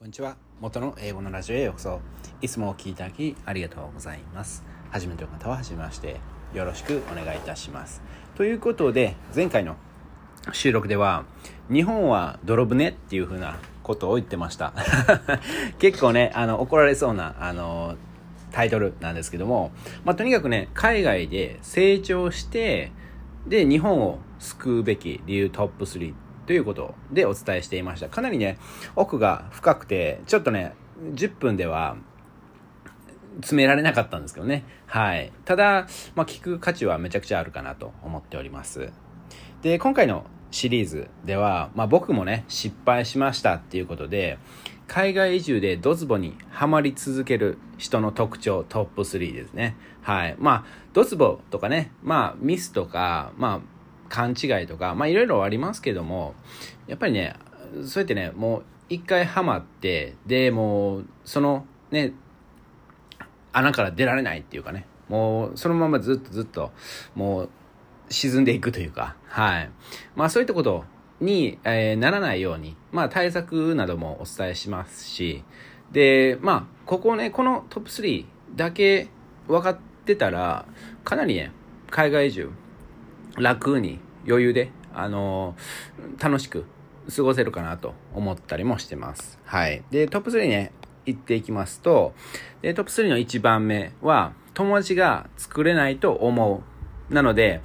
こんにちは。元の英語のラジオへようこそ。いつもお聞きいただきありがとうございます。初めての方は初めまして。よろしくお願いいたします。ということで、前回の収録では、日本は泥船っていう風なことを言ってました。結構ね、あの、怒られそうな、あの、タイトルなんですけども、まあ、とにかくね、海外で成長して、で、日本を救うべき理由トップ3ということでお伝えしていました。かなりね、奥が深くて、ちょっとね、10分では詰められなかったんですけどね。はい。ただ、まあ、聞く価値はめちゃくちゃあるかなと思っております。で、今回のシリーズでは、まあ、僕もね、失敗しましたっていうことで、海外移住でドツボにはまり続ける人の特徴トップ3ですね。はい。まあ、ドツボとかね、まあ、ミスとか、まあ、勘違いとか、まあ、いろいろありますけども、やっぱりね、そうやってね、もう一回ハマって、で、もう、そのね、穴から出られないっていうかね、もう、そのままずっとずっと、もう、沈んでいくというか、はい。まあ、そういったことに、えーならないように、まあ、対策などもお伝えしますし、で、まあ、ここね、このトップ3だけ分かってたら、かなりね、海外移住、楽に余裕で、あのー楽しく過ごせるかなと思ったりもしてます。はい。で、トップ3ね、行っていきますと、で、トップ3の1番目は、友達が作れないと思う。なので、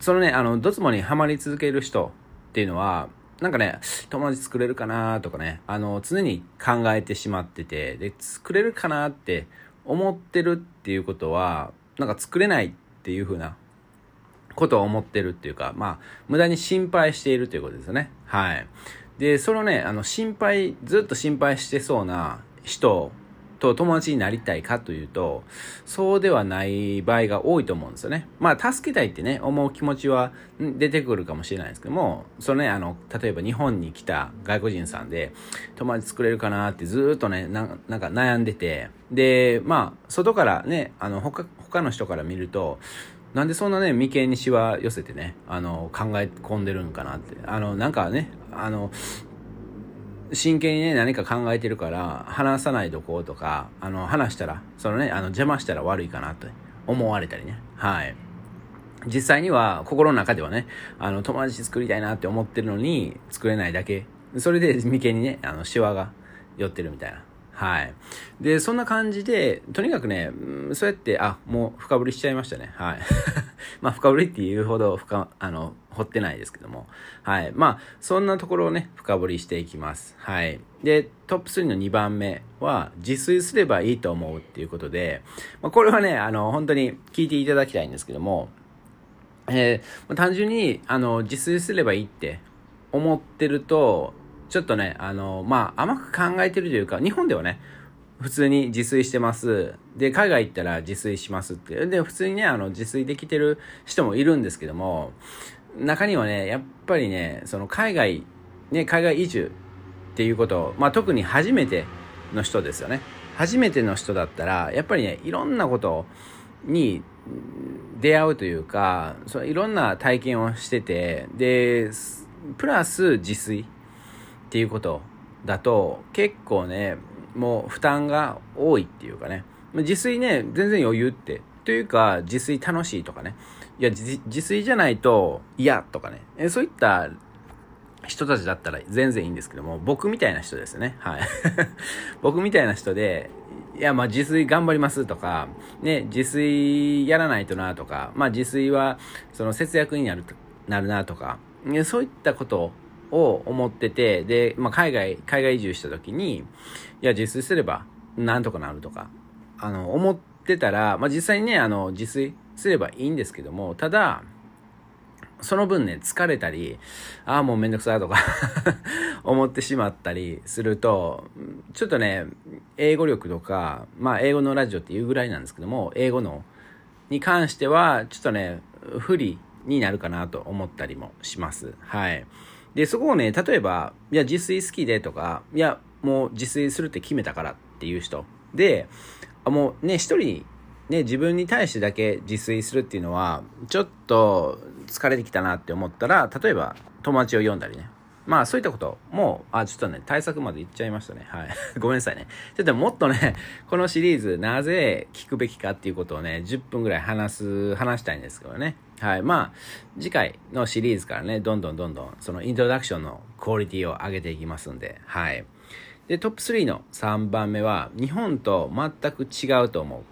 そのね、あの、ドツボにはまり続ける人っていうのは、なんかね、友達作れるかなとかね、あの、常に考えてしまってて、で、作れるかなって思ってるっていうことは、なんか作れないっていう風なことを思ってるっていうか、まあ、無駄に心配しているということですよね。はい。で、そのね、あの、心配、ずっと心配してそうな人と友達になりたいかというと、そうではない場合が多いと思うんですよね。まあ、助けたいってね、思う気持ちは出てくるかもしれないですけども、そのね、あの、例えば日本に来た外国人さんで、友達作れるかなってずっとね、ななんか悩んでて、で、まあ、外からね、あの、他、他の人から見ると、なんでそんなね、眉間にしわ寄せてね、あの、考え込んでるんかなって。あの、なんかね、あの、真剣にね、何か考えてるから、話さないどこうとか、あの、話したら、そのね、あの、邪魔したら悪いかなと思われたりね。はい。実際には、心の中ではね、あの、友達作りたいなって思ってるのに、作れないだけ。それで眉間にね、あの、シワが寄ってるみたいな。はい。で、そんな感じで、とにかくね、そうやって、あ、もう深掘りしちゃいましたね。はい。まあ、深掘りっていうほど深、あの、掘ってないですけども。はい。まあ、そんなところをね、深掘りしていきます。はい。で、トップ3の2番目は、自炊すればいいと思うっていうことで、まあ、これはね、あの、本当に聞いていただきたいんですけども、えー単純に、あの、自炊すればいいって思ってると、ちょっとね、あの、まあ、甘く考えてるというか、日本ではね、普通に自炊してます。で、海外行ったら自炊しますって。で、普通にね、あの、自炊できてる人もいるんですけども、中にはね、やっぱりね、その海外、ね、海外移住っていうこと、まあ、特に初めての人ですよね。初めての人だったら、やっぱりね、いろんなことに出会うというか、そういろんな体験をしてて、で、プラス自炊っていうことだと、結構ね、もう負担が多いっていうかね、自炊ね、全然余裕って、というか、自炊楽しいとかね、いや、自炊じゃないと嫌とかね、えそういった人たちだったら全然いいんですけども、僕みたいな人ですね。はい。僕みたいな人で、いや、まあ自炊頑張りますとか、ね、自炊やらないとなとか、まあ自炊はその節約になるなるなとか、ねそういったことを思ってて、で、まあ海外、海外移住した時に、いや、自炊すればなんとかなるとか、あの、思ってたら、まあ実際にね、あの、自炊すればいいんですけども、ただ、その分ね、疲れたり、ああ、もうめんどくさいとか 思ってしまったりすると、ちょっとね、英語力とか、まあ、英語のラジオっていうぐらいなんですけども、英語の、に関しては、ちょっとね、不利になるかなと思ったりもします。はい。で、そこをね、例えば、いや、自炊好きでとか、いや、もう自炊するって決めたからっていう人で、あもうね、一人ね、自分に対してだけ自炊するっていうのは、ちょっと疲れてきたなって思ったら、例えば友達を呼んだりね。まあそういったことも、あ、ちょっとね、対策まで言っちゃいましたね。はい。ごめんなさいね。ちょっともっとね、このシリーズ、なぜ聞くべきかっていうことをね、10分ぐらい話す、話したいんですけどね。はい。まあ、次回のシリーズからね、どんどんどんどん、そのイントロダクションのクオリティを上げていきますんで、はい。で、トップ3の3番目は、日本と全く違うと思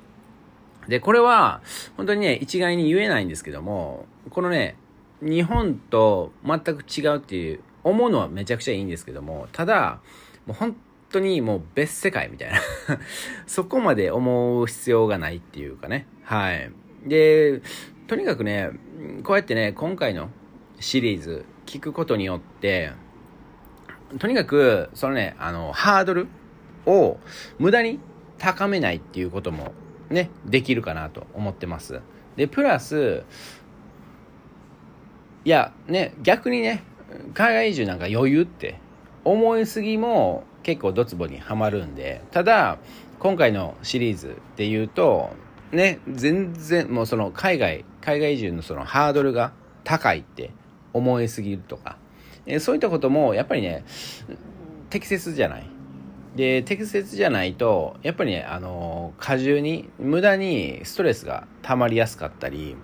う。で、これは、本当にね、一概に言えないんですけども、このね、日本と全く違うっていう思うのはめちゃくちゃいいんですけどもただもう本当にもう別世界みたいな。そこまで思う必要がないっていうかね。はい。でとにかくねこうやってね今回のシリーズ聞くことによってとにかくそのねあのハードルを無駄に高めないっていうこともねできるかなと思ってます。でプラスいや、ね、逆にね、海外移住なんか余裕って思いすぎも結構ドツボにはまるんで、ただ、今回のシリーズで言うと、ね、全然もうその海外、海外移住のそのハードルが高いって思いすぎるとか、えそういったこともやっぱりね、適切じゃない。で、適切じゃないと、やっぱりね、あの、過重に、無駄にストレスが溜まりやすかったり、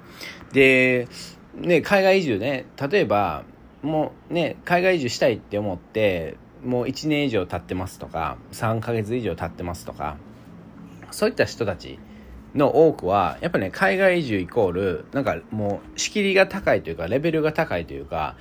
で、ね、海外移住ね、例えば、もうね、海外移住したいって思って、もう1年以上経ってますとか、3ヶ月以上経ってますとか、そういった人たちの多くは、やっぱね、海外移住イコール、なんかもう、仕切りが高いというか、レベルが高いというか、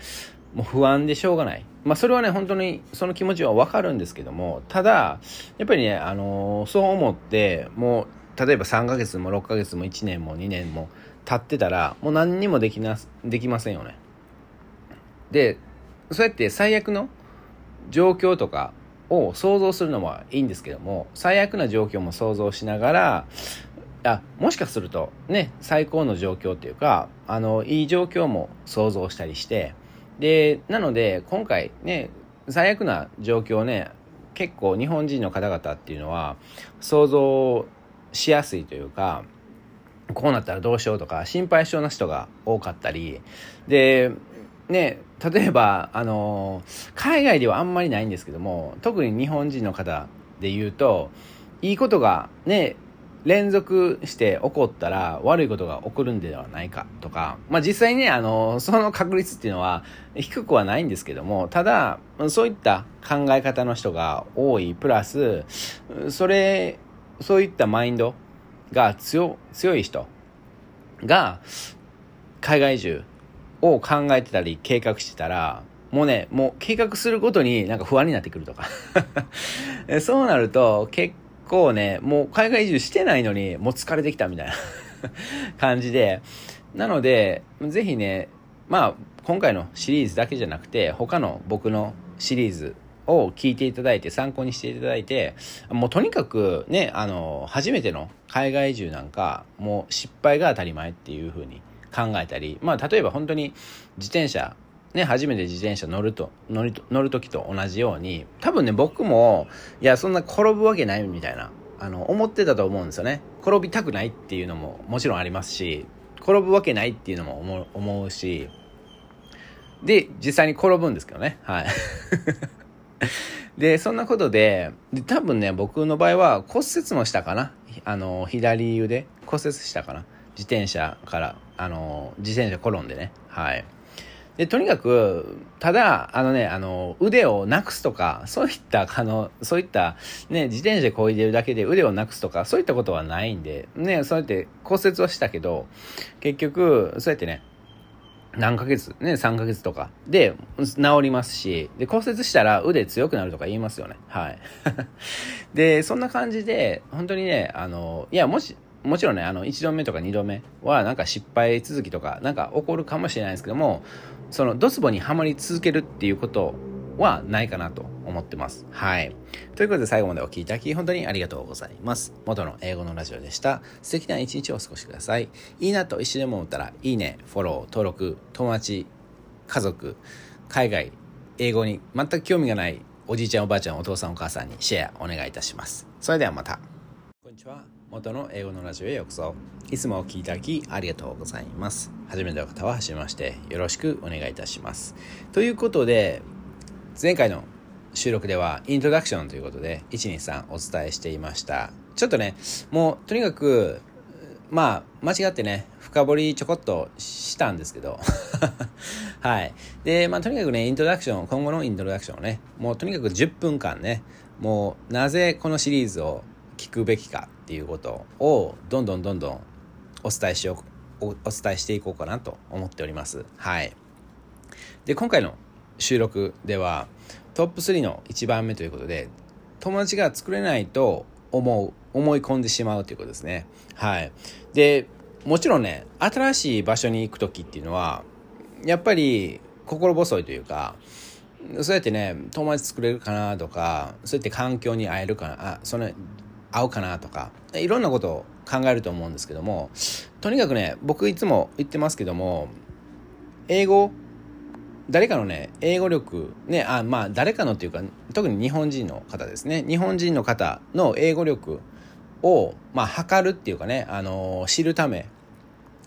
もう不安でしょうがない。まあ、それはね、本当にその気持ちはわかるんですけども、ただ、やっぱりね、あのー、そう思って、もう、例えば3ヶ月も6ヶ月も1年も2年も、立ってたら、もう何にもできな、できませんよね。で、そうやって最悪の状況とかを想像するのはいいんですけども、最悪な状況も想像しながら、あもしかするとね、最高の状況っていうか、あの、いい状況も想像したりして、で、なので、今回ね、最悪な状況ね、結構日本人の方々っていうのは想像しやすいというか、こうなったらどうしようとか心配性な人が多かったりでね例えばあの海外ではあんまりないんですけども特に日本人の方で言うといいことがね連続して起こったら悪いことが起こるんではないかとか、まあ実際ね、あの、その確率っていうのは低くはないんですけども、ただ、そういった考え方の人が多い、プラス、それ、そういったマインドが強強い人が海外移住を考えてたり計画してたらもうねもう計画することになんか不安になってくるとか。そうなると結構ねもう海外移住してないのにもう疲れてきたみたいな 感じで。なのでぜひねまあ今回のシリーズだけじゃなくて他の僕のシリーズを聞いていただいて参考にしていただいてもうとにかくねあの初めての海外移住なんかもう失敗が当たり前っていう風に考えたりまあ例えば本当に自転車ね、初めて自転車乗ると、乗る、乗る時と同じように、多分ね、僕も、いや、そんな転ぶわけないみたいな、あの、思ってたと思うんですよね。転びたくないっていうのももちろんありますし、転ぶわけないっていうのも思う思うし、で、実際に転ぶんですけどね。はい。で、そんなことで、で多分ね、僕の場合は骨折もしたかな。あの、左腕骨折したかな。自転車から、あの、自転車転んでね。はい。で、とにかく、ただ、あのね、あの、腕をなくすとか、そういった、あの、そういった、ね、自転車でこいでるだけで腕をなくすとか、そういったことはないんで、ね、そうやって骨折はしたけど、結局、そうやってね、何ヶ月、ね、3ヶ月とかで治りますし、で、骨折したら腕強くなるとか言いますよね。はい。で、そんな感じで、本当にね、あの、いや、もし、もちろんね、あの、1度目とか2度目は、なんか失敗続きとか、なんか起こるかもしれないですけども、その、ドツボにはまり続けるっていうことはないかなと思ってます。はい。ということで最後までお聴きいただき本当にありがとうございます。元の英語のラジオでした。素敵な一日をお過ごしください。いいなと一緒でも思ったら、いいね、フォロー、登録、友達、家族、海外、英語に全く興味がないおじいちゃんおばあちゃんお父さんお母さんにシェアお願いいたします。それではまた。こんにちは。元の英語のラジオへようこそ。いつもお聴きいただきありがとうございます。初めての方は初めましてよろしくお願いいたします。ということで、前回の収録ではイントロダクションということで123お伝えしていましたちょっとねもうとにかくまあ間違ってね深掘りちょこっとしたんですけど はいでまあとにかくねイントロダクション今後のイントロダクションをねもうとにかく10分間ねもうなぜこのシリーズを聞くべきかっていうことをどんどんどんどんお伝えしようおお伝えしていこうかなと思っております。はい。で今回の収録ではトップ3の1番目ということで友達が作れないと思う思い込んでしまうということですね。はい。でもちろんね新しい場所に行く時っていうのはやっぱり心細いというかそうやってね友達作れるかなとかそうやって環境に会えるかなあその合うかなとかいろんなことを考えると思うんですけどもとにかくね僕いつも言ってますけども英語誰かのね英語力ねあまあ誰かのっていうか特に日本人の方ですね。日本人の方の英語力をまあ測るっていうかねあの知るため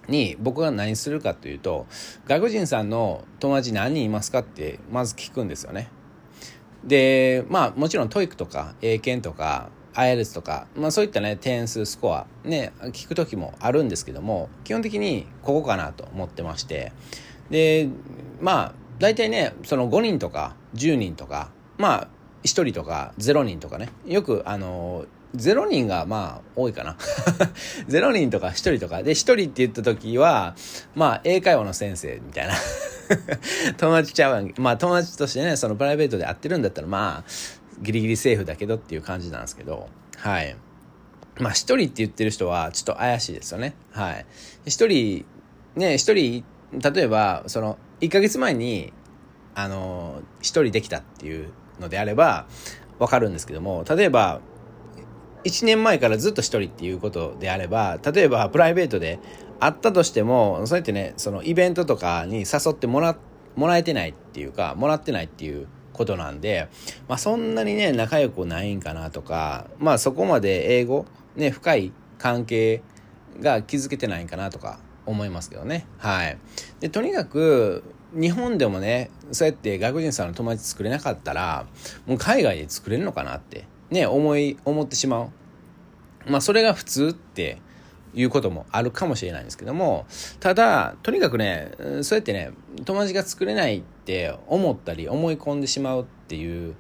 に僕が何するかというと外国人さんの友達何人いますかってまず聞くんですよね。でまあもちろん TOEIC とか英検とか IELTS とか、まあ、そういったね点数スコアね聞く時もあるんですけども基本的にここかなと思ってまして。でまあ大体ねその5人とか10人とかまあ1人とか0人とかね。よくあの0人がまあ多いかな。0人とか1人とか。で1人って言った時はまあ英会話の先生みたいな。友達ちゃうまあ友達としてねそのプライベートで会ってるんだったらまあギリギリセーフだけどっていう感じなんですけど。はい。まあ1人って言ってる人はちょっと怪しいですよね。はい。1人ね1人例えばその1ヶ月前にあの1人できたっていうのであればわかるんですけども例えば1年前からずっと1人っていうことであれば例えばプライベートで会ったとしてもそうやってねそのイベントとかに誘ってもらもらえてないっていうかもらってないっていうことなんで、まあ、そんなにね仲良くないんかなとかまあそこまで英語ね深い関係が築けてないんかなとか思いますけどね。はい。でとにかく日本でもねそうやって外国人さんの友達作れなかったらもう海外で作れるのかなってね思い思ってしまう。まあそれが普通っていうこともあるかもしれないんですけどもただとにかくねそうやってね友達が作れないっって思ったり思い込んでしまうっていう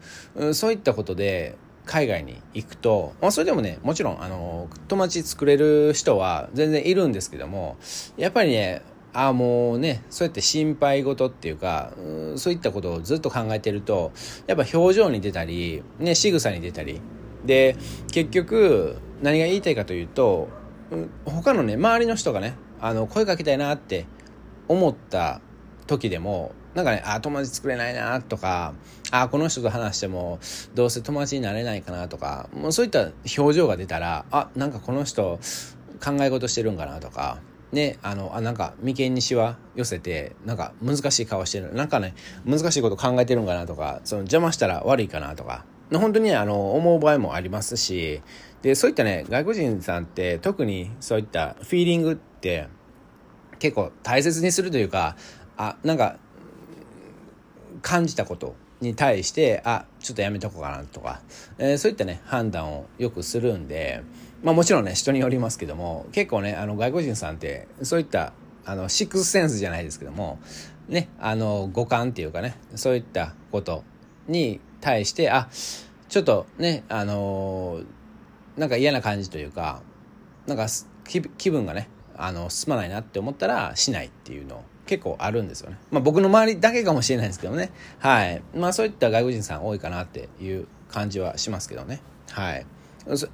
そういったことで海外に行くと、まあ、それでもねもちろんあの友達作れる人は全然いるんですけどもやっぱりねああもうねそうやって心配事っていうかそういったことをずっと考えてるとやっぱ表情に出たりね仕草に出たりで結局何が言いたいかというと他のね周りの人がねあの声かけたいなって思った時でもなんかねあ友達作れないなとかあこの人と話してもどうせ友達になれないかなとかもうそういった表情が出たらあなんかこの人考え事してるんかなとかね、あの、あ、なんか、眉間にしわ寄せて、なんか、難しい顔してる。なんかね、難しいこと考えてるんかなとか、その邪魔したら悪いかなとか、本当にね、あの、思う場合もありますし、で、そういったね、外国人さんって特にそういったフィーリングって結構大切にするというか、あ、なんか、感じたことに対して、あ、ちょっとやめとこうかなとか、えー、そういったね、判断をよくするんで、まあもちろんね、人によりますけども、結構ね、あの外国人さんって、そういった、あの、シックスセンスじゃないですけども、ね、あの、五感っていうかね、そういったことに対して、あ、ちょっとね、あのなんか嫌な感じというか、なんか気分がね、あの、進まないなって思ったらしないっていうのを結構あるんですよね。まあ僕の周りだけかもしれないんですけどね。はい。まあそういった外国人さん多いかなっていう感じはしますけどね。はい。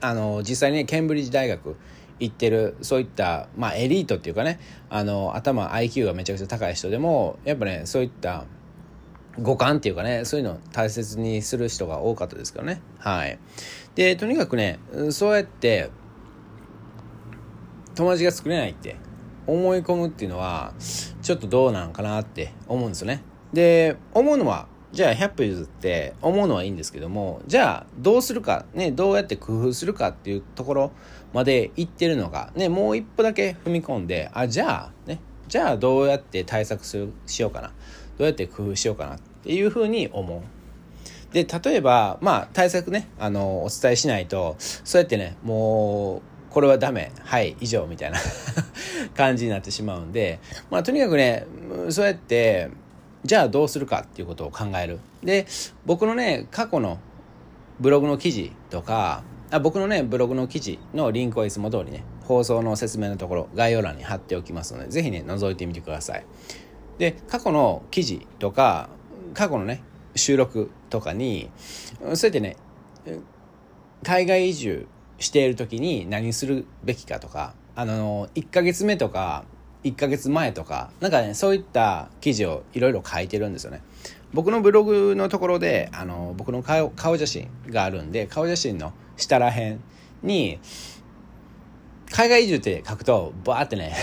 あの、実際にね、ケンブリッジ大学行ってる、そういった、まあエリートっていうかね、あの、頭、IQ がめちゃくちゃ高い人でも、やっぱね、そういった五感っていうかね、そういうのを大切にする人が多かったですけどね。はい。で、とにかくね、そうやって、友達が作れないって思い込むっていうのはちょっとどうなんかなって思うんですよね。で思うのはじゃあ100歩譲って思うのはいいんですけどもじゃあどうするかねどうやって工夫するかっていうところまで行ってるのがねもう一歩だけ踏み込んであじゃあねじゃあどうやって対策するしようかなどうやって工夫しようかなっていうふうに思う。で、例えば、まあ、対策ね、あの、お伝えしないと、そうやってね、もう、これはダメ、はい、以上、みたいな 感じになってしまうんで、まあ、とにかくね、そうやって、じゃあどうするかっていうことを考える。で、僕のね、過去のブログの記事とか、あ僕のね、ブログの記事のリンクはいつも通りね、放送の説明のところ、概要欄に貼っておきますので、ぜひね、覗いてみてください。で、過去の記事とか、過去のね、収録とかに、そうやってね、海外移住している時に何するべきかとか、あの、1ヶ月目とか、1ヶ月前とか、なんかね、そういった記事をいろいろ書いてるんですよね。僕のブログのところで、あの、僕の顔顔写真があるんで、顔写真の下らへんに、海外移住って書くと、バーってね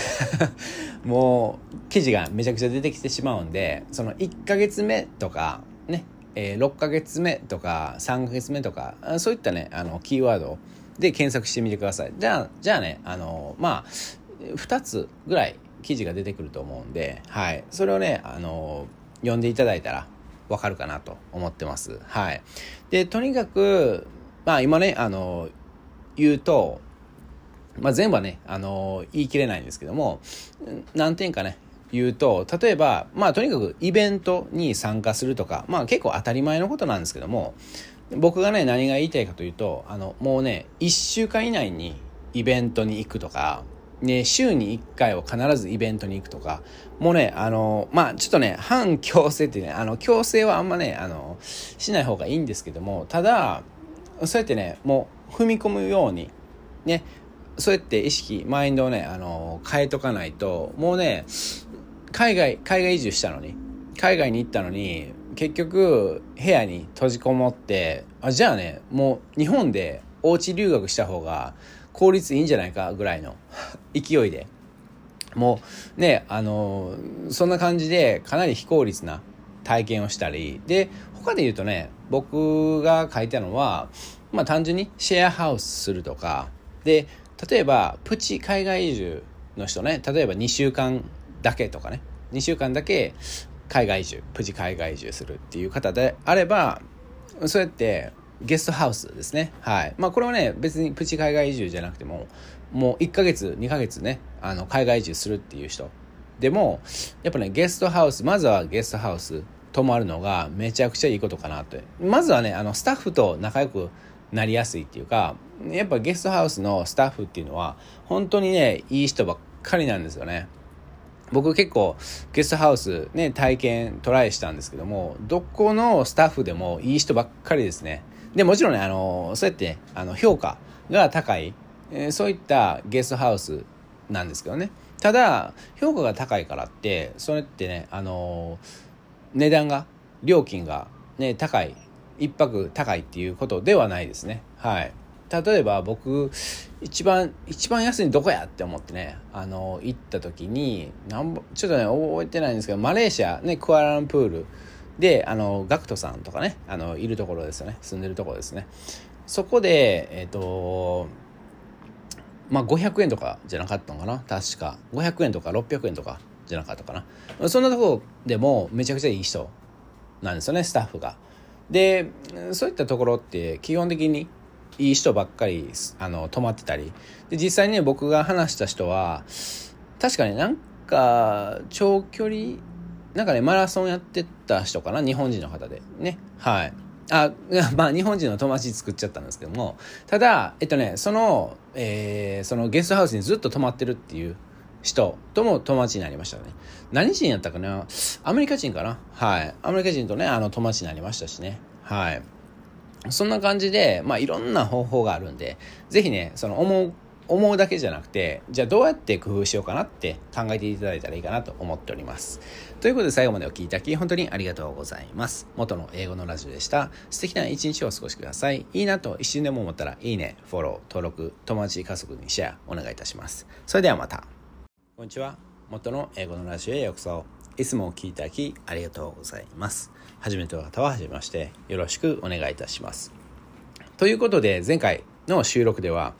もう、記事がめちゃくちゃ出てきてしまうんで、その1ヶ月目とか、ね、えー、6ヶ月目とか、3ヶ月目とか、そういったね、あの、キーワードで検索してみてください。じゃあ、じゃあね、あの、まあ、2つぐらい記事が出てくると思うんで、はい。それをね、あの、読んでいただいたらわかるかなと思ってます。はい。で、とにかく、まあ今ね、あの、言うと、まあ全部はね、あの、言い切れないんですけども、何点かね、言うと、例えば、まあとにかくイベントに参加するとか、まあ結構当たり前のことなんですけども、僕がね、何が言いたいかというと、あの、もうね、1週間以内にイベントに行くとか、ね、週に1回は必ずイベントに行くとか、もうね、あの、まあ、ちょっとね、反強制ってね、あの、強制はあんまね、あの、しない方がいいんですけども、ただ、そうやってね、もう踏み込むように、ね、そうやって意識、マインドをね、あの、変えとかないと、もうね、海外、海外移住したのに、海外に行ったのに、結局部屋に閉じこもってあじゃあねもう日本でおうち留学した方が効率いいんじゃないかぐらいの 勢いで。もうねあのそんな感じでかなり非効率な体験をしたり。で他で言うとね僕が書いたのはまあ単純にシェアハウスするとか。で例えばプチ海外移住の人ね例えば2週間だけとかね。2週間だけ海外移住プチ海外移住するっていう方であればそうやってゲストハウスですね。はい。まあこれはね別にプチ海外移住じゃなくてももう1ヶ月2ヶ月ねあの海外移住するっていう人でもやっぱねゲストハウスまずはゲストハウス泊まるのがめちゃくちゃいいことかなって。まずはねあのスタッフと仲良くなりやすいっていうかやっぱゲストハウスのスタッフっていうのは本当にねいい人ばっかりなんですよね。僕結構ゲストハウスね、体験トライしたんですけども、どこのスタッフでもいい人ばっかりですね。で、もちろんね、あの、そうやって、あの、評価が高い、えー、そういったゲストハウスなんですけどね。ただ、評価が高いからって、それってね、あの、値段が、料金がね、高い、一泊高いっていうことではないですね。はい。例えば僕一番一番安いのどこやって思ってねあの行った時になんちょっとね覚えてないんですけどマレーシアねクアラルンプール。であのガクトさんとかねあのいるところですよね。住んでるところですね。そこでえっ、ー、とまあ500円とかじゃなかったのかな？確か。500円とか600円とかじゃなかったかな。そんなとこでもめちゃくちゃいい人なんですよねスタッフが。でそういったところって基本的にいい人ばっかりあの泊まってたりで実際にね僕が話した人は確かになんか長距離なんかねマラソンやってた人かな日本人の方でねはいあ まあ日本人の友達作っちゃったんですけどもただえっとねその,、えー、そのゲストハウスにずっと泊まってるっていう人とも友達になりましたね。何人やったかな？アメリカ人かな？はい。アメリカ人とね、あの友達になりましたしね。はい。そんな感じで、まあ、いろんな方法があるんで、ぜひね、その思う、思うだけじゃなくて、じゃあどうやって工夫しようかなって考えていただいたらいいかなと思っております。ということで最後までお聴きいただき本当にありがとうございます。元の英語のラジオでした。素敵な一日をお過ごしください。いいなと一瞬でも思ったら、いいね、フォロー、登録、友達、家族にシェアお願いいたします。それではまた。こんにちは。元の英語のラジオへようこそ。いつもお聴きいただきありがとうございます。初めての方は初めまして、よろしくお願いいたします。ということで、前回の収録では、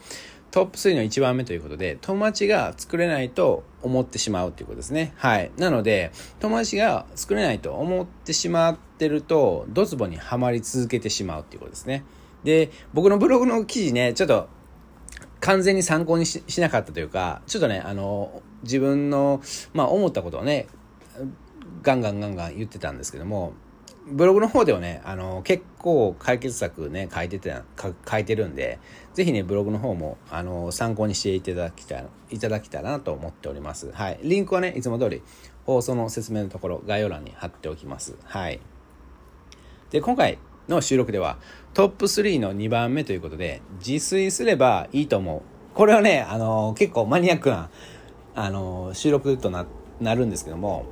トップ3の1番目ということで、友達が作れないと思ってしまうということですね。はい。なので、友達が作れないと思ってしまってるとドツボにはまり続けてしまうっていうことですねで僕のブログの記事ねちょっと完全に参考にしなかったというかちょっとねあの自分の、まあ、思ったことをねガンガンガンガン言ってたんですけどもブログの方ではね、あの、結構解決策ね、書いてて、書いてるんで、ぜひね、ブログの方も、あの、参考にしていただきたい、いただきたらなと思っております。はい。リンクはね、いつも通り、放送の説明のところ、概要欄に貼っておきます。はい。で、今回の収録では、トップ3の2番目ということで、自炊すればいいと思う。これはね、あの、結構マニアックな、あの、収録とな、なるんですけども、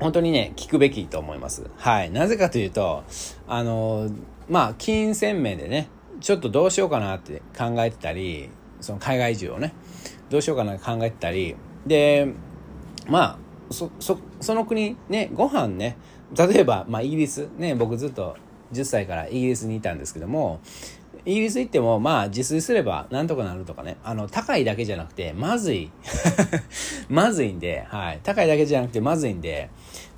本当にね、聞くべきと思います。はい。なぜかというと、あの、まあ、金銭面でね、ちょっとどうしようかなって考えてたり、その海外移住をね、どうしようかなって考えてたり、で、まあ、そ、そ、その国、ね、ご飯ね、例えば、まあ、イギリス、ね、僕ずっと10歳からイギリスにいたんですけども、イギリス行っても、まあ、自炊すればなんとかなるとかね。あの、高いだけじゃなくて、まずい。まずいんで、はい。高いだけじゃなくて、まずいんで、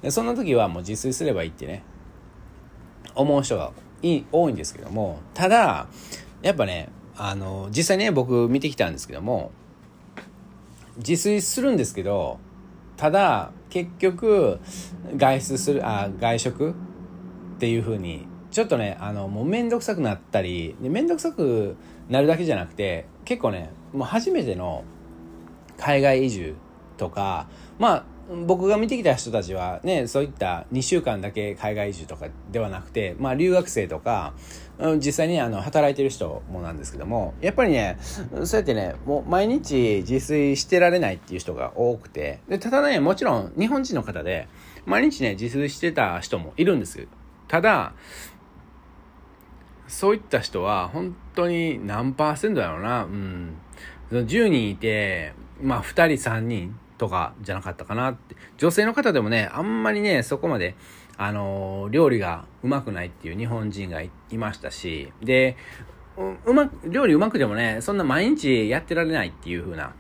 でそんな時はもう自炊すればいいってね、思う人がい多いんですけども、ただ、やっぱね、あの、実際ね、僕見てきたんですけども、自炊するんですけど、ただ、結局、外出する、あ、外食っていう風にちょっとね、あの、もうめんどくさくなったり、めんどくさくなるだけじゃなくて、結構ね、もう初めての海外移住とか、まあ、僕が見てきた人たちはね、そういった2週間だけ海外移住とかではなくて、まあ留学生とか、実際にあの働いてる人もなんですけども、やっぱりね、そうやってね、もう毎日自炊してられないっていう人が多くて、でただね、もちろん日本人の方で、毎日ね、自炊してた人もいるんです。ただ、そういった人は本当に何パーセントだろうな。うん。10人いて、まあ2人3人とかじゃなかったかなって。女性の方でもね、あんまりね、そこまで、あのー、料理がうまくないっていう日本人がいましたし、で、うまく、料理うまくてもね、そんな毎日やってられないっていう風な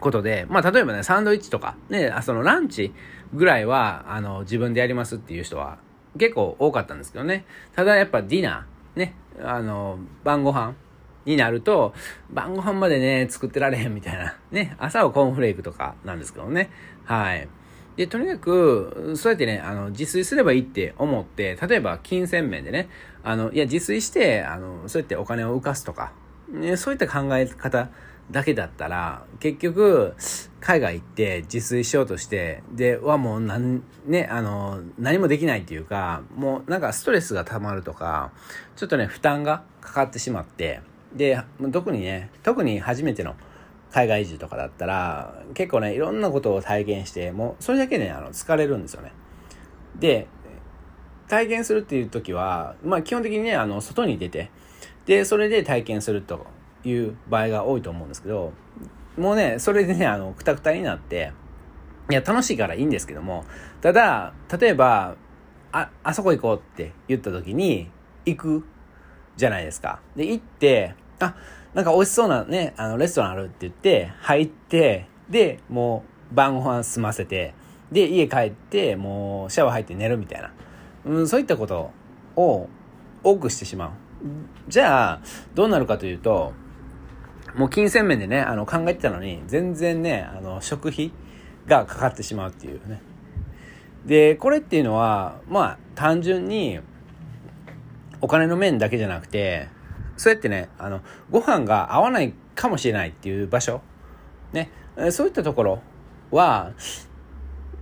ことで、まあ例えばね、サンドイッチとか、ね、そのランチぐらいは、あの、自分でやりますっていう人は結構多かったんですけどね。ただやっぱディナー、ね、あの、晩ご飯になると、晩ご飯までね、作ってられへんみたいな。ね、朝はコーンフレークとかなんですけどね。はい。で、とにかく、そうやってね、あの、自炊すればいいって思って、例えば金銭面でね、あの、いや、自炊して、あの、そうやってお金を浮かすとか、ね、そういった考え方だけだったら、結局、海外行って自炊しようとして、で、はもうなん、ね、あの、何もできないっていうか、もうなんかストレスが溜まるとか、ちょっとね、負担がかかってしまって、で、特にね、特に初めての海外移住とかだったら、結構ね、いろんなことを体験して、もうそれだけで、ね、あの疲れるんですよね。で、体験するっていう時は、まあ基本的にね、あの、外に出て、で、それで体験するという場合が多いと思うんですけど、もうね、それでね、あの、くたくたになって、いや、楽しいからいいんですけども、ただ、例えば、あ、あそこ行こうって言った時に、行くじゃないですか。で、行って、あ、なんか美味しそうなね、あの、レストランあるって言って、入って、で、もう、晩ご飯済ませて、で、家帰って、もう、シャワー入って寝るみたいな。うん、そういったことを多くしてしまう。じゃあ、どうなるかというと、もう金銭面でね、あの考えてたのに、全然ね、あの食費がかかってしまうっていうね。で、これっていうのは、まあ、単純に、お金の面だけじゃなくて、そうやってね、あの、ご飯が合わないかもしれないっていう場所、ね、そういったところは、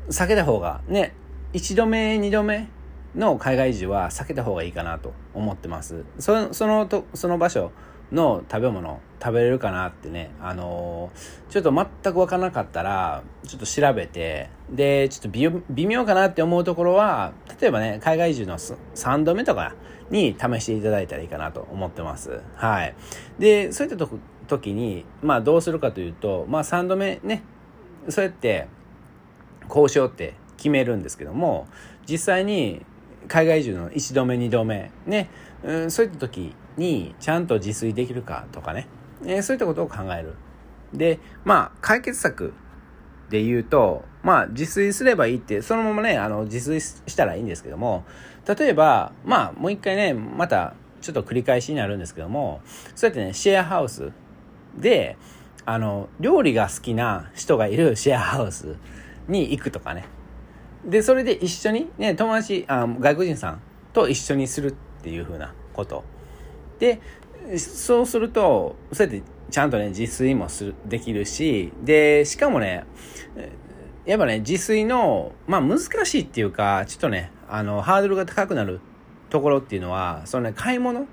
避けた方が、ね、一度目、二度目の海外移住は避けた方がいいかなと思ってます。そそのと、その場所の食べ物食べれるかなってね、あのー、ちょっと全くわからなかったら、ちょっと調べて、で、ちょっと微妙かなって思うところは、例えばね、海外移住の3度目とかに試していただいたらいいかなと思ってます。はい。で、そういった時に、まあどうするかというと、まあ3度目ね、そうやって交渉って決めるんですけども、実際に海外移住の1度目、2度目、ね、うん、そういった時にちゃんと自炊できるかとかね、えー、そういったことを考える。で、まあ、解決策で言うと、まあ、自炊すればいいって、そのままね、あの、自炊したらいいんですけども、例えば、まあ、もう一回ね、また、ちょっと繰り返しになるんですけども、そうやってね、シェアハウスで、あの、料理が好きな人がいるシェアハウスに行くとかね。で、それで一緒に、ね、友達、あ外国人さんと一緒にするっていうふうなこと。で、そうすると、そうやってちゃんとね、自炊もする、できるし、で、しかもね、やっぱね、自炊の、まあ難しいっていうか、ちょっとね、あの、ハードルが高くなるところっていうのは、そのね、買い物？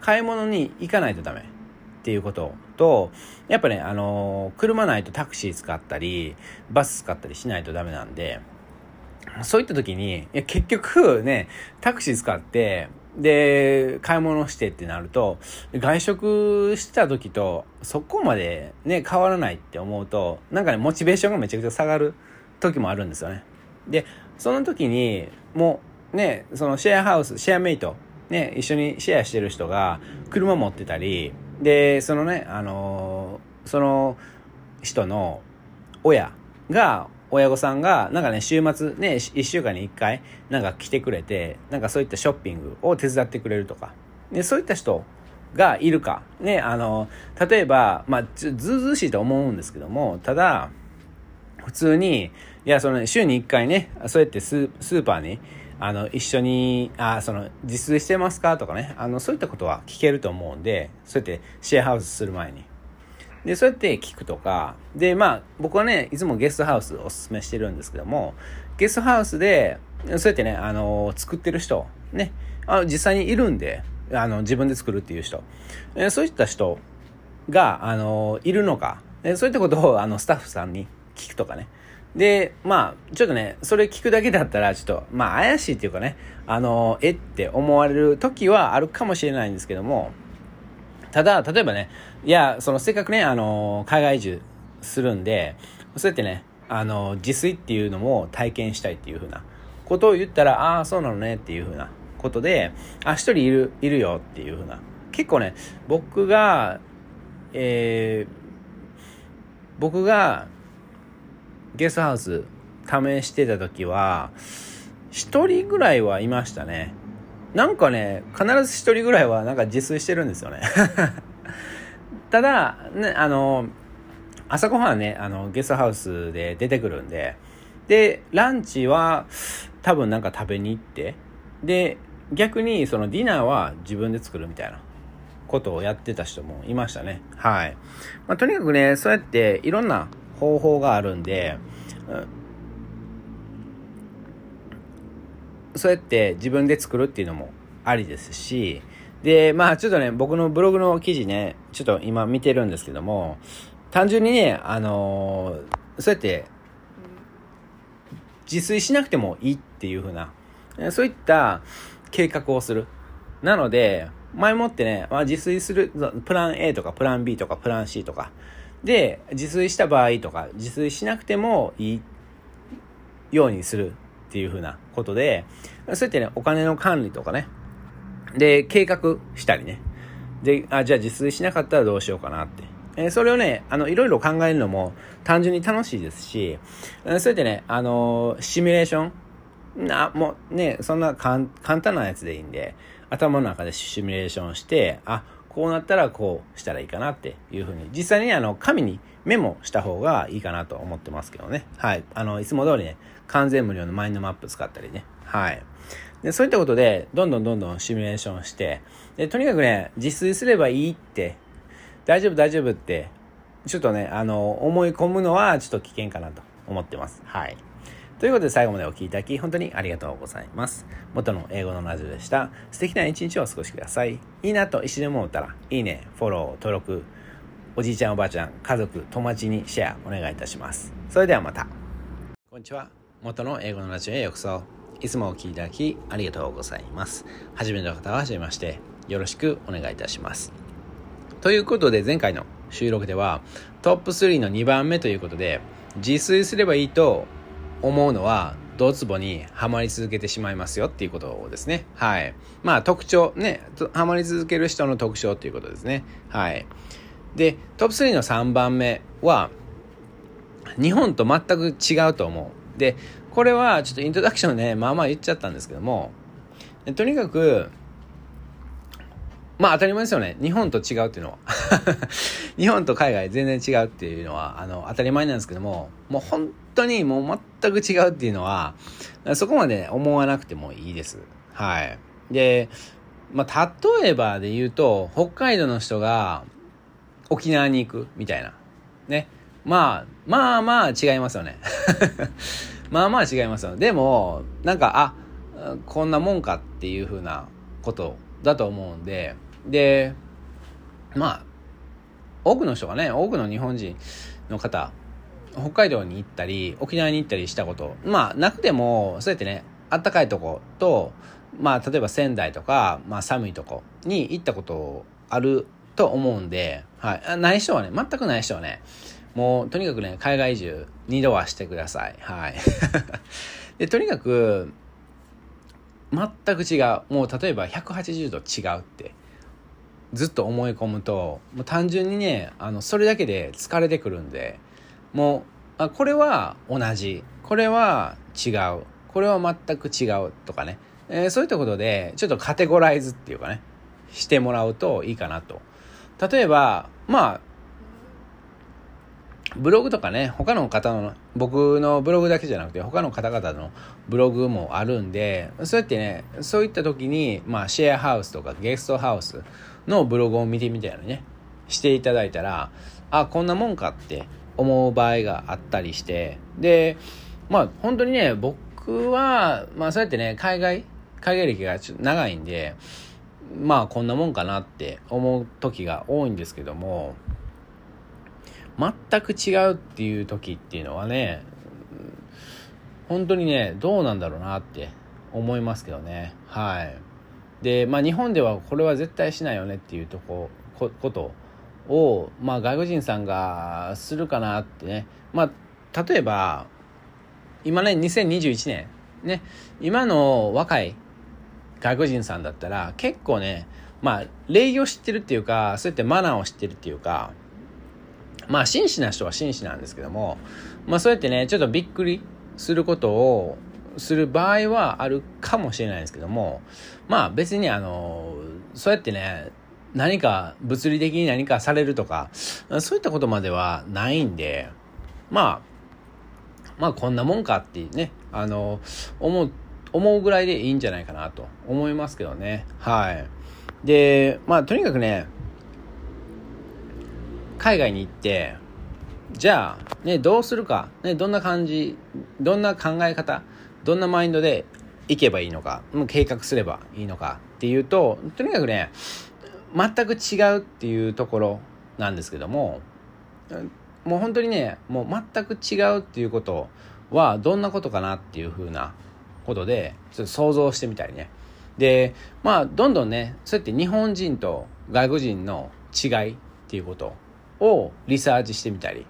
買い物に行かないとダメ。っていうことと、やっぱね、あの、車ないとタクシー使ったり、バス使ったりしないとダメなんで、そういった時に、結局ね、タクシー使って、で、買い物してってなると、外食してた時とそこまでね、変わらないって思うと、なんかね、モチベーションがめちゃくちゃ下がる時もあるんですよね。で、その時に、もうね、そのシェアハウス、シェアメイト、ね、一緒にシェアしてる人が車持ってたり、で、そのね、あのー、その人の親が親御さんが、なんかね、週末ね、1週間に1回、なんか来てくれて、なんかそういったショッピングを手伝ってくれるとか、で、そういった人がいるか。ね、あの、例えば、まあ、ずうずうしいと思うんですけども、ただ、普通に、いや、その、週に1回ね、そうやってスーパーに、あの、一緒に、あ、その、自炊してますか？とかね、あの、そういったことは聞けると思うんで、そうやってシェアハウスする前に。で、そうやって聞くとか、で、まあ、僕はね、いつもゲストハウスおすすめしてるんですけども、ゲストハウスで、そうやってね、あの、作ってる人、ね、あ実際にいるんで、あの、自分で作るっていう人、えそういった人が、あの、いるのか、えそういったことを、あの、スタッフさんに聞くとかね。で、まあ、ちょっとね、それ聞くだけだったら、ちょっと、まあ、怪しいっていうかね、あの、えって思われる時はあるかもしれないんですけども、ただ、例えばね、いや、そのせっかくね、あの、海外移住するんで、そうやってね、あの、自炊っていうのも体験したいっていうふうなことを言ったら、ああ、そうなのねっていうふうなことで、あ、一人いる、いるよっていうふうな。結構ね、僕が、えー、僕がゲストハウス試してた時は、一人ぐらいはいましたね。なんかね、必ず一人ぐらいはなんか自炊してるんですよね。ただ、ね、あの、朝ごはんね、あの、ゲストハウスで出てくるんで、で、ランチは多分なんか食べに行って、で、逆にそのディナーは自分で作るみたいなことをやってた人もいましたね。はい。まあ、とにかくね、そうやっていろんな方法があるんで、そうやって自分で作るっていうのもありですし、で、まあちょっとね、僕のブログの記事ね、ちょっと今見てるんですけども、単純にね、あのー、そうやって、自炊しなくてもいいっていう風な、そういった計画をする。なので、前もってね、まあ、自炊する、プラン A とかプラン B とかプラン C とか、で、自炊した場合とか、自炊しなくてもいいようにするっていう風なことで、そうやってね、お金の管理とかね、で、計画したりね。で、あ、じゃあ自炊しなかったらどうしようかなって。え、それをね、あの、いろいろ考えるのも単純に楽しいですし、そうやってね、あの、シミュレーションな、もうね、そんな簡単なやつでいいんで、頭の中でシミュレーションして、あ、こうなったらこうしたらいいかなっていうふうに、実際にあの、紙にメモした方がいいかなと思ってますけどね。はい。あの、いつも通りね、完全無料のマインドマップ使ったりね。はい。で、そういったことで、どんどんどんどんシミュレーションして、で、とにかくね、自炊すればいいって、大丈夫大丈夫って、ちょっとね、あの、思い込むのはちょっと危険かなと思ってます。はい。ということで最後までお聴きいただき本当にありがとうございます。元の英語のラジオでした。素敵な一日をお過ごしください。いいなと一緒に思ったら、いいね、フォロー、登録、おじいちゃんおばあちゃん、家族、友達にシェアお願いいたします。それではまた。こんにちは。元の英語のラジオへようこそ。いつもお聴きいただきありがとうございます。初めての方は初めまして、よろしくお願いいたします。ということで前回の収録ではトップ3の2番目ということで自炊すればいいと思うのはドツボにはまり続けてしまいますよっていうことですね。はい。まあ特徴、ね、はまり続ける人の特徴っていうことですね。はい。で、トップ3の3番目は、日本と全く違うと思う。で、これはちょっとイントロダクションね、まあまあ言っちゃったんですけども、とにかく、まあ当たり前ですよね。日本と違うっていうのは。日本と海外全然違うっていうのは、あの、当たり前なんですけども、もう本当にもう全く違うっていうのは、そこまで思わなくてもいいです。はい。で、まあ例えばで言うと、北海道の人が沖縄に行くみたいな。ね。まあ、まあまあ違いますよね。まあまあ違いますよ。でも、なんか、あ、こんなもんかっていうふうなことだと思うんで、で、まあ、多くの人がね、多くの日本人の方、北海道に行ったり、沖縄に行ったりしたこと、まあ、なくても、そうやってね、あったかいとこと、まあ、例えば仙台とか、まあ、寒いとこに行ったことあると思うんで、はい。ない人はね、全くない人はね、もう、とにかくね、海外移住、二度はしてください。はい。で、とにかく、全く違う。もう、例えば180度違うって、ずっと思い込むと、もう単純にね、あの、それだけで疲れてくるんで、もう、あ、これは同じ。これは違う。これは全く違うとかね。えー、そういったことで、ちょっとカテゴライズっていうかね、してもらうといいかなと。例えば、まあ、ブログとかね、他の方の、僕のブログだけじゃなくて、他の方々のブログもあるんで、そうやってね、そういった時に、まあ、シェアハウスとかゲストハウスのブログを見てみたりね、していただいたら、あ、こんなもんかって思う場合があったりして、で、まあ、本当にね、僕は、まあ、そうやってね、海外、海外歴がちょっと長いんで、まあ、こんなもんかなって思う時が多いんですけども、全く違うっていう時っていうのはね、本当にね、どうなんだろうなって思いますけどね。はい。で、まあ日本ではこれは絶対しないよねっていうとこ、こことを、まあ外国人さんがするかなってね。まあ、例えば、今ね、2021年、ね、今の若い外国人さんだったら結構ね、まあ、礼儀を知ってるっていうか、そうやってマナーを知ってるっていうか、まあ、真摯な人は真摯なんですけども、まあ、そうやってね、ちょっとびっくりすることをする場合はあるかもしれないですけども、まあ、別にあの、そうやってね、何か物理的に何かされるとか、そういったことまではないんで、まあ、まあこんなもんかってね、あの、思う、思うぐらいでいいんじゃないかなと思いますけどね。はい。で、まあとにかくね、海外に行って、じゃあ、ね、どうするか、ね、どんな感じ、どんな考え方、どんなマインドで行けばいいのか、もう計画すればいいのかっていうと、とにかくね、全く違うっていうところなんですけども、もう本当にね、もう全く違うっていうことはどんなことかなっていうふうなことで、ちょっと想像してみたりね。で、まあ、どんどんね、そうやって日本人と外国人の違いっていうことをリサーチしてみたり。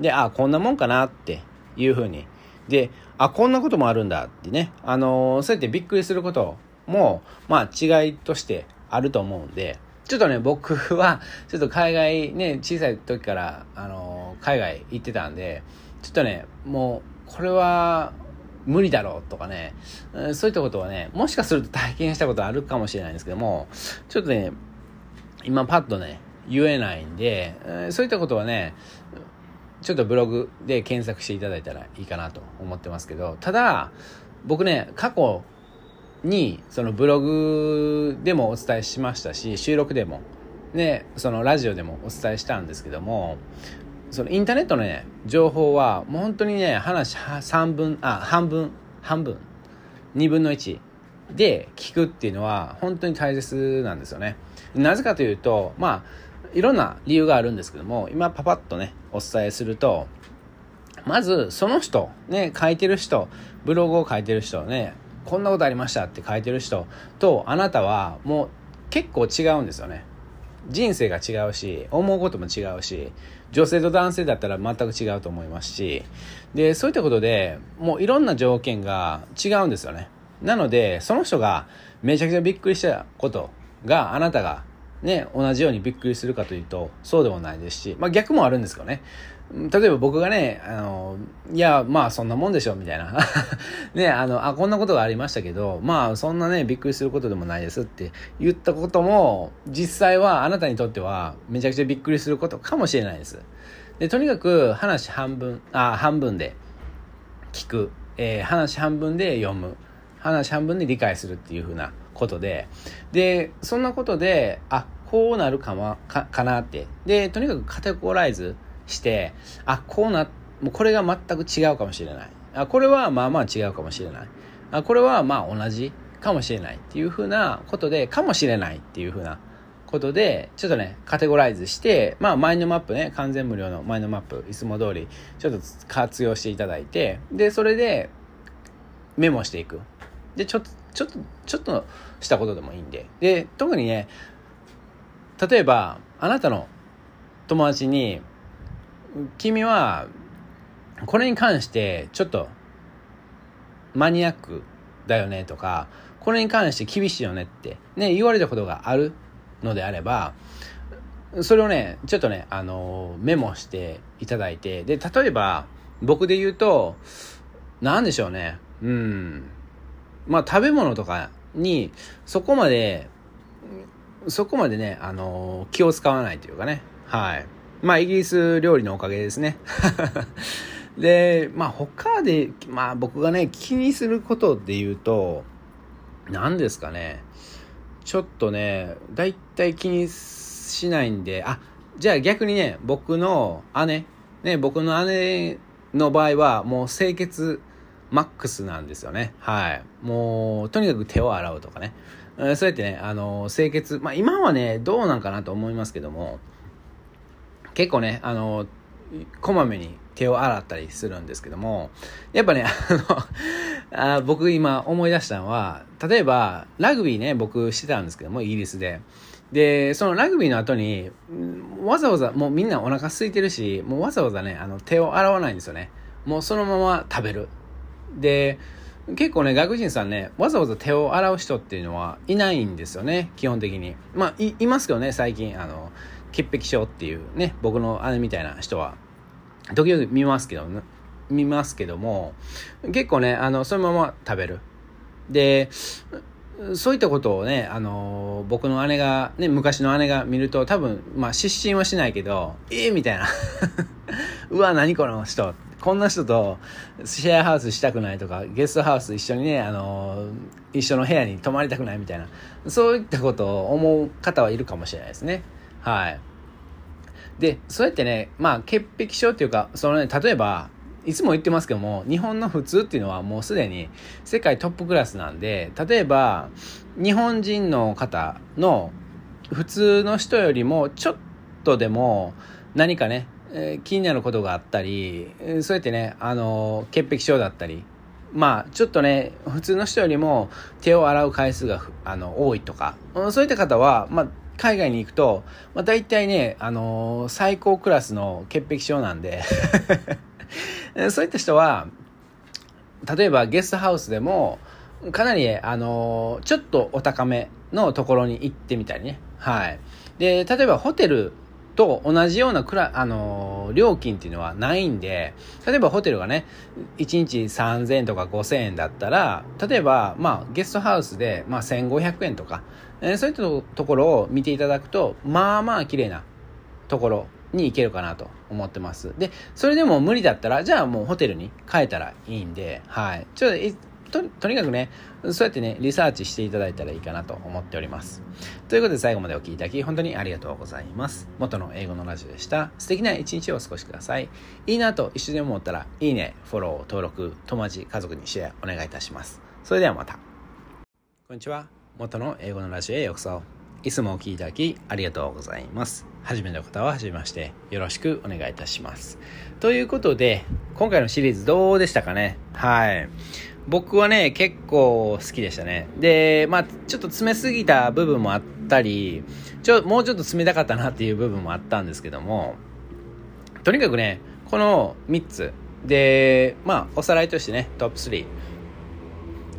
で、あ、こんなもんかなっていうふうに。で、あ、こんなこともあるんだってね。あのー、そうやってびっくりすることも、まあ違いとしてあると思うんで、ちょっとね、僕は、ちょっと海外ね、小さい時から、あのー、海外行ってたんで、ちょっとね、もう、これは、無理だろうとかね、そういったことはね、もしかすると体験したことあるかもしれないんですけども、ちょっとね、今パッとね、言えないんで、そういったことはね、ちょっとブログで検索していただいたらいいかなと思ってますけど、ただ、僕ね、過去に、そのブログでもお伝えしましたし、収録でも、ね、そのラジオでもお伝えしたんですけども、そのインターネットのね、情報は、もう本当にね、話3分、あ、半分、半分、2分の1で聞くっていうのは、本当に大切なんですよね。なぜかというと、まあ、いろんな理由があるんですけども、今パパッとね、お伝えすると、まず、その人、ね、書いてる人、ブログを書いてる人ね、こんなことありましたって書いてる人と、あなたはもう結構違うんですよね。人生が違うし、思うことも違うし、女性と男性だったら全く違うと思いますし、で、そういったことでもういろんな条件が違うんですよね。なので、その人がめちゃくちゃびっくりしたことがあなたがね、同じようにびっくりするかというと、そうでもないですし、まあ逆もあるんですけどね。例えば僕がね、あの、いや、まあそんなもんでしょう、みたいな。ね、あの、あ、こんなことがありましたけど、まあそんなね、びっくりすることでもないですって言ったことも、実際はあなたにとってはめちゃくちゃびっくりすることかもしれないです。で、とにかく話半分、あ、半分で聞く、えー、話半分で読む、話半分で理解するっていうふうなことで、で、そんなことで、あ、こうなるかも、か、かなって。で、とにかくカテゴライズ、して、あ、こうな、もうこれが全く違うかもしれない。あ、これはまあまあ違うかもしれない。あ、これはまあ同じかもしれないっていうふうなことで、かもしれないっていうふうなことで、ちょっとね、カテゴライズして、まあ、マインドマップね、完全無料のマインドマップ、いつも通り、ちょっと活用していただいて、で、それで、メモしていく。で、ちょっと、ちょっと、ちょっとしたことでもいいんで。で、特にね、例えば、あなたの友達に、君はこれに関してちょっとマニアックだよねとかこれに関して厳しいよねってね言われたことがあるのであればそれをねちょっとねあのメモしていただいてで例えば僕で言うと何でしょうねうんまあ食べ物とかにそこまでそこまでねあの気を使わないというかねはいまあ、イギリス料理のおかげですね。で、まあ、他で、まあ、僕がね、気にすることで言うと、何ですかね。ちょっとね、だいたい気にしないんで、あ、じゃあ逆にね、僕の姉、ね、僕の姉の場合は、もう清潔マックスなんですよね。はい。もう、とにかく手を洗うとかね。そうやってね、あの、清潔、まあ今はね、どうなんかなと思いますけども、結構ね、あの、こまめに手を洗ったりするんですけども、やっぱね、あの、あ僕今思い出したのは、例えば、ラグビーね、僕してたんですけども、イギリスで。で、そのラグビーの後に、わざわざ、もうみんなお腹空いてるし、もうわざわざね、あの、手を洗わないんですよね。もうそのまま食べる。で、結構ね、外国人さんね、わざわざ手を洗う人っていうのはいないんですよね、基本的に。まあ、い、いますけどね、最近、あの、潔癖症っていうね、僕の姉みたいな人は、時々見ますけど、見ますけども、結構ね、あの、そのまま食べる。で、そういったことをね、あの僕の姉が、ね、昔の姉が見ると多分、まあ失神はしないけど、ええー、みたいな。うわ、何この人。こんな人とシェアハウスしたくないとか、ゲストハウス一緒にね、あの一緒の部屋に泊まりたくないみたいな、そういったことを思う方はいるかもしれないですね。はい。で、そうやってね、まあ、潔癖症っていうか、そのね、例えば、いつも言ってますけども、日本の普通っていうのはもうすでに世界トップクラスなんで、例えば、日本人の方の普通の人よりもちょっとでも何かね、えー、気になることがあったり、そうやってね、あの、潔癖症だったり、まあ、ちょっとね、普通の人よりも手を洗う回数があの多いとか、そういった方は、まあ、海外に行くと、まあ、大体ね、あのー、最高クラスの潔癖症なんで。そういった人は、例えばゲストハウスでも、かなり、あの、ちょっとお高めのところに行ってみたりね。はい。で、例えばホテルと同じようなくら、あの、料金っていうのはないんで、例えばホテルがね、1日3000円とか5000円だったら、例えば、まあ、ゲストハウスで、まあ、1500円とか、えー、そういったところを見ていただくと、まあまあ綺麗なところに行けるかなと思ってます。で、それでも無理だったら、じゃあもうホテルに帰ったらいいんで、はい。ちょっと、とにかくね、そうやってね、リサーチしていただいたらいいかなと思っております。ということで最後までお聴きいただき、本当にありがとうございます。元の英語のラジオでした。素敵な一日をお過ごしください。いいなと一緒に思ったら、いいね、フォロー、登録、友達、家族にシェアお願いいたします。それではまた。こんにちは。元の英語のラジオへようこそ。いつもお聴きいただきありがとうございます。初めての方は初めまして、よろしくお願いいたします。ということで、今回のシリーズどうでしたかね？はい。僕はね、結構好きでしたね。で、まあちょっと詰めすぎた部分もあったり、ちょ、もうちょっと詰めたかったなっていう部分もあったんですけども、とにかくね、この3つ、で、まあおさらいとしてね、トップ3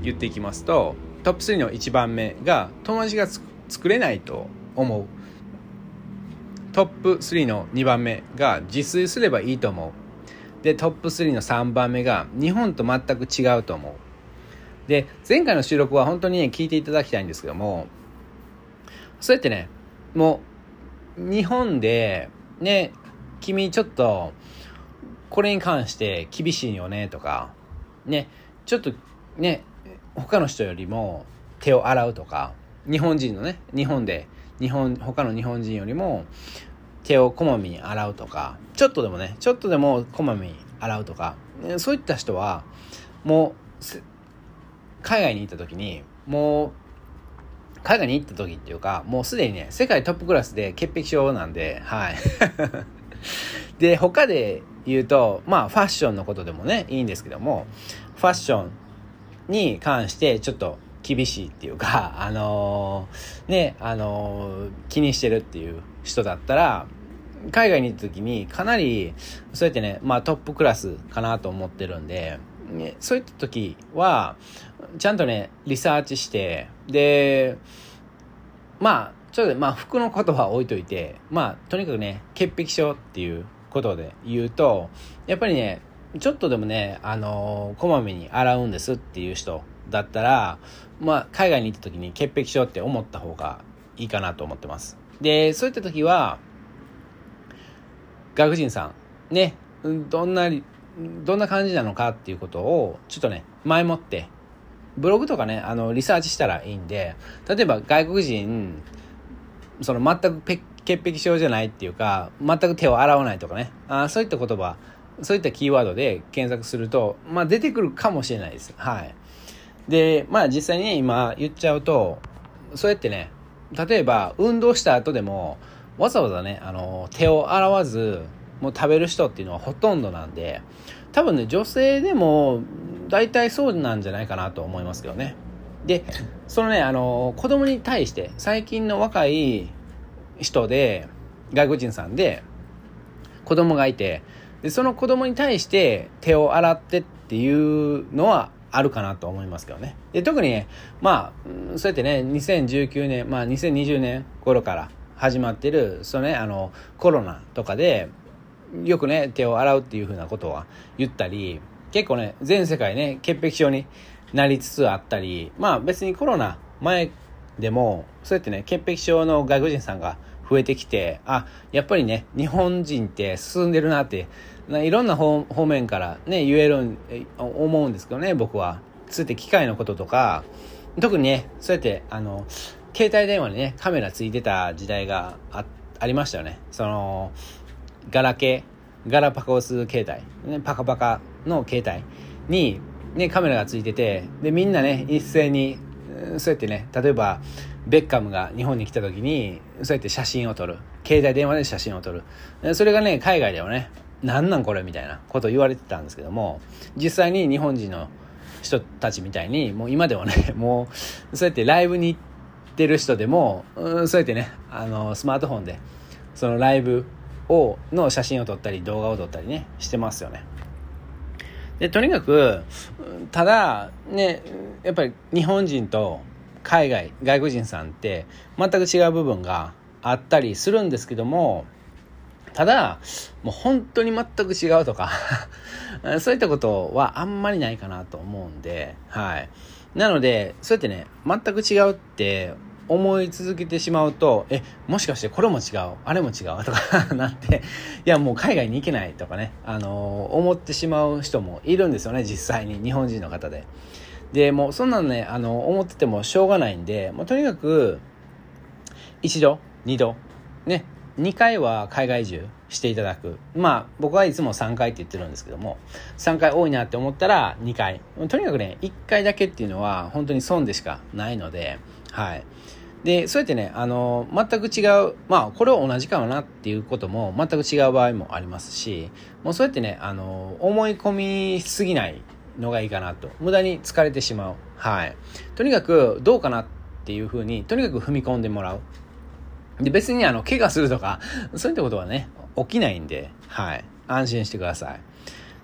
言っていきますと、トップ3の1番目が友達が作れないと思うトップ3の2番目が自炊すればいいと思う。でトップ3の3番目が日本と全く違うと思う。で前回の収録は本当にね聞いていただきたいんですけどもそうやってねもう日本でね君ちょっとこれに関して厳しいよねとかねちょっとね他の人よりも手を洗うとか日本人のね日本で日本他の日本人よりも手をこまめに洗うとかちょっとでもねちょっとでもこまめに洗うとかそういった人はもう海外に行った時にもう海外に行った時っていうかもうすでにね世界トップクラスで潔癖症なんではい。で他で言うとまあファッションのことでもねいいんですけどもファッションに関してちょっと厳しいっていうか、あのー、ね、あのー、気にしてるっていう人だったら、海外に行った時にかなり、そうやってね、まあトップクラスかなと思ってるんで、ね、そういった時は、ちゃんとね、リサーチして、で、まあ、ちょっと、まあ服のことは置いといて、まあ、とにかくね、潔癖症っていうことで言うと、やっぱりね、ちょっとでもね、あのー、こまめに洗うんですっていう人だったら、まあ、海外に行った時に潔癖症って思った方がいいかなと思ってます。で、そういった時は、外国人さん、ね、どんな、どんな感じなのかっていうことを、ちょっとね、前もって、ブログとかね、あの、リサーチしたらいいんで、例えば外国人、その全く潔癖症じゃないっていうか、全く手を洗わないとかね、あそういった言葉、そういったキーワードで検索すると、まあ出てくるかもしれないです。はい。で、まあ実際にね、今言っちゃうと、そうやってね、例えば運動した後でも、わざわざね、あの、手を洗わず、もう食べる人っていうのはほとんどなんで、多分ね、女性でも大体そうなんじゃないかなと思いますけどね。で、そのね、あの、子供に対して、最近の若い人で、外国人さんで、子供がいて、で、その子供に対して手を洗ってっていうのはあるかなと思いますけどね。で、特にね、まあ、そうやってね、2019年、まあ2020年頃から始まってる、そのね、あの、コロナとかで、よくね、手を洗うっていうふうなことは言ったり、結構ね、全世界ね、潔癖症になりつつあったり、まあ別にコロナ前でも、そうやってね、潔癖症の外国人さんが増えてきて、あ、やっぱりね、日本人って進んでるなっていろんな方面からね、言える、思うんですけどね、僕は。つって機械のこととか、特にね、そうやって、あの、携帯電話にね、カメラついてた時代があありましたよね。その、ガラケー、ガラパコス携帯、ね、パカパカの携帯に、ね、カメラがついてて、で、みんなね、一斉に、そうやってね、例えば、ベッカムが日本に来た時に、そうやって写真を撮る。携帯電話で写真を撮る。それがね、海外ではね、なんなんこれみたいなことを言われてたんですけども、実際に日本人の人たちみたいに、もう今ではね、もう、そうやってライブに行ってる人でも、うん、そうやってね、あの、スマートフォンで、そのライブを、の写真を撮ったり、動画を撮ったりね、してますよね。で、とにかく、ただ、ね、やっぱり日本人と海外、外国人さんって全く違う部分があったりするんですけども、ただ、もう本当に全く違うとか そういったことはあんまりないかなと思うんで、はい。なので、そうやってね、全く違うって思い続けてしまうと、え、もしかしてこれも違う、あれも違うとか なって、いやもう海外に行けないとかね、あのー、思ってしまう人もいるんですよね、実際に、日本人の方で。で、もうそんなのね、あの、思っててもしょうがないんで、もうとにかく、一度、二度、ね、2回は海外移住していただく。まあ、僕はいつも3回って言ってるんですけども、3回多いなって思ったら2回。とにかくね、1回だけっていうのは本当に損でしかないので、はい。で、そうやってね、あの、全く違う、まあ、これは同じかもなっていうことも全く違う場合もありますし、もうそうやってね、あの、思い込みすぎないのがいいかなと。無駄に疲れてしまう。はい。とにかく、どうかなっていうふうに、とにかく踏み込んでもらう。で、別にあの、怪我するとか、そういったことはね、起きないんで、はい。安心してください。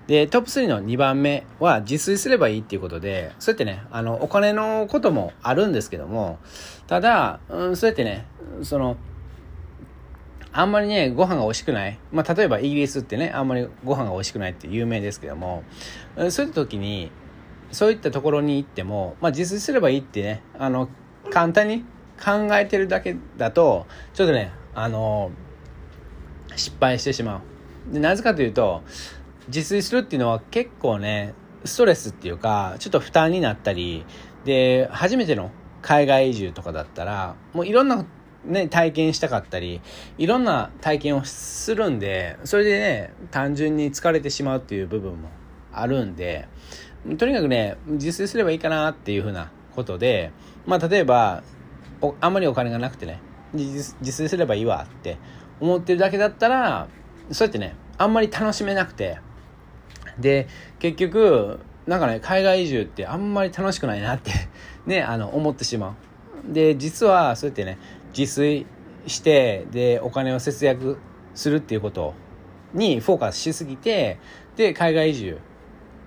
で、トップ3の2番目は自炊すればいいっていうことで、そうやってね、あの、お金のこともあるんですけども、ただ、うん、そうやってね、その、あんまりね、ご飯が美味しくない。まあ、例えばイギリスってね、あんまりご飯が美味しくないって有名ですけども、そういった時に、そういったところに行っても、まあ、自炊すればいいってね、あの、簡単に考えてるだけだと、ちょっとね、あの、失敗してしまう。でなぜかというと、自炊するっていうのは結構ね、ストレスっていうか、ちょっと負担になったり、で、初めての海外移住とかだったら、もういろんなね、体験したかったり、いろんな体験をするんで、それでね、単純に疲れてしまうっていう部分もあるんで、とにかくね、自炊すればいいかなっていうふうなことで、まあ例えば、あんまりお金がなくてね、自炊すればいいわって思ってるだけだったら、そうやってね、あんまり楽しめなくて、で、結局、なんかね、海外移住ってあんまり楽しくないなってね、あの、思ってしまう。で、実は、そうやってね、自炊して、で、お金を節約するっていうことにフォーカスしすぎて、で、海外移住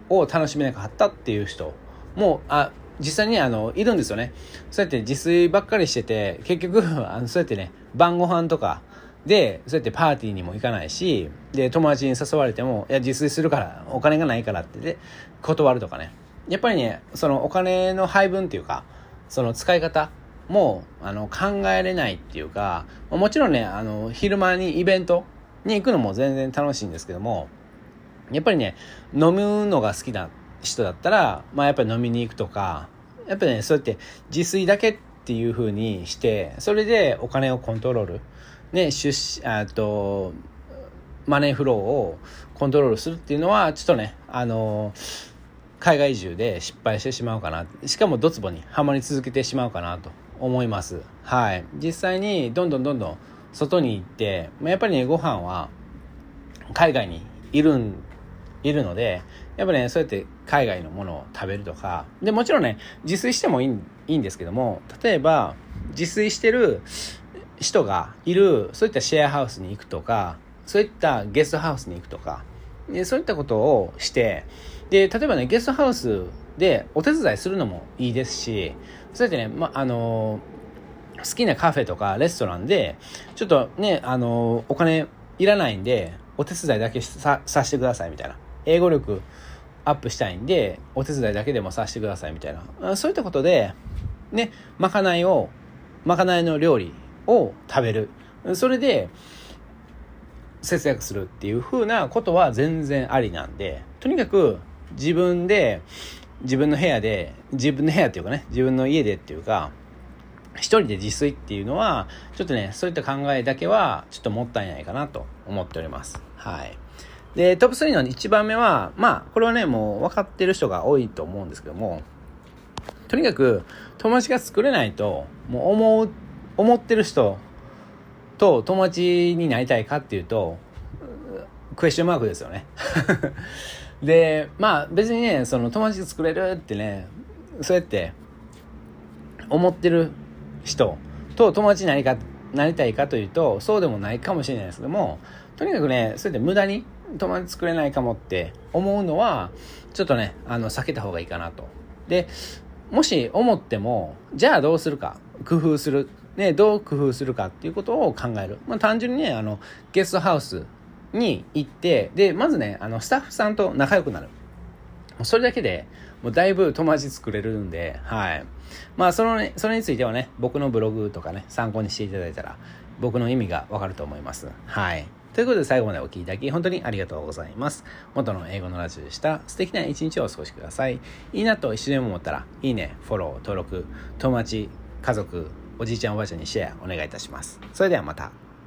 を楽しめなかったっていう人も、あ、実際にあの、いるんですよね。そうやって自炊ばっかりしてて、結局、あのそうやってね、晩ご飯とか、で、そうやってパーティーにも行かないし、で、友達に誘われても、いや、自炊するから、お金がないからってで、断るとかね。やっぱりね、そのお金の配分っていうか、その使い方も、あの、考えれないっていうか、もちろんね、あの、昼間にイベントに行くのも全然楽しいんですけども、やっぱりね、飲むのが好きな人だったら、まあやっぱり飲みに行くとか、やっぱりね、そうやって自炊だけっていう風にして、それでお金をコントロール、ね、出資、あと、マネーフローをコントロールするっていうのは、ちょっとね、あの海外移住で失敗してしまうかな。しかもドツボにはまり続けてしまうかなと思います。はい。実際にどんどんどんどん外に行って、やっぱりね、ご飯は海外にいるんいるので、やっぱね、そうやって海外のものを食べるとか、で、もちろんね、自炊してもいいいいんですけども、例えば、自炊してる人がいる、そういったシェアハウスに行くとか、そういったゲストハウスに行くとか、でそういったことをして、で、例えばね、ゲストハウスでお手伝いするのもいいですし、そうやってね、ま、あの好きなカフェとかレストランで、ちょっとね、あのお金いらないんで、お手伝いだけささせてくださいみたいな。英語力アップしたいんで、お手伝いだけでもさせてくださいみたいな。そういったことで、ね、まかないを、まかないの料理を食べる。それで、節約するっていう風なことは全然ありなんで、とにかく自分で、自分の部屋で、自分の部屋っていうかね、自分の家でっていうか、一人で自炊っていうのは、ちょっとね、そういった考えだけは、ちょっともったいないかなと思っております。はい。で、トップ3の1番目は、まあ、これはね、もう分かってる人が多いと思うんですけども、とにかく友達が作れないと、もう思う、思ってる人と友達になりたいかっていうと、クエスチョンマークですよね。で、まあ別にね、その友達作れるってね、そうやって思ってる人と友達になりかなりたいかというと、そうでもないかもしれないですけども、とにかくね、そうやって無駄に友達作れないかもって思うのは、ちょっとね、あの、避けた方がいいかなと。で、もし思っても、じゃあどうするか、工夫する。ね、どう工夫するかっていうことを考える。まあ、単純にね、あの、ゲストハウスに行って、で、まずね、あの、スタッフさんと仲良くなる。それだけで、もうだいぶ友達作れるんで、はい。まあ、そのね、それについてはね、僕のブログとかね、参考にしていただいたら、僕の意味がわかると思います。はい。ということで最後までお聴きいただき本当にありがとうございます。元の英語のラジオでした。素敵な一日をお過ごしください。いいなと一緒に思ったら、いいね、フォロー、登録、友達、家族、おじいちゃんおばあちゃんにシェアお願いいたします。それではまた。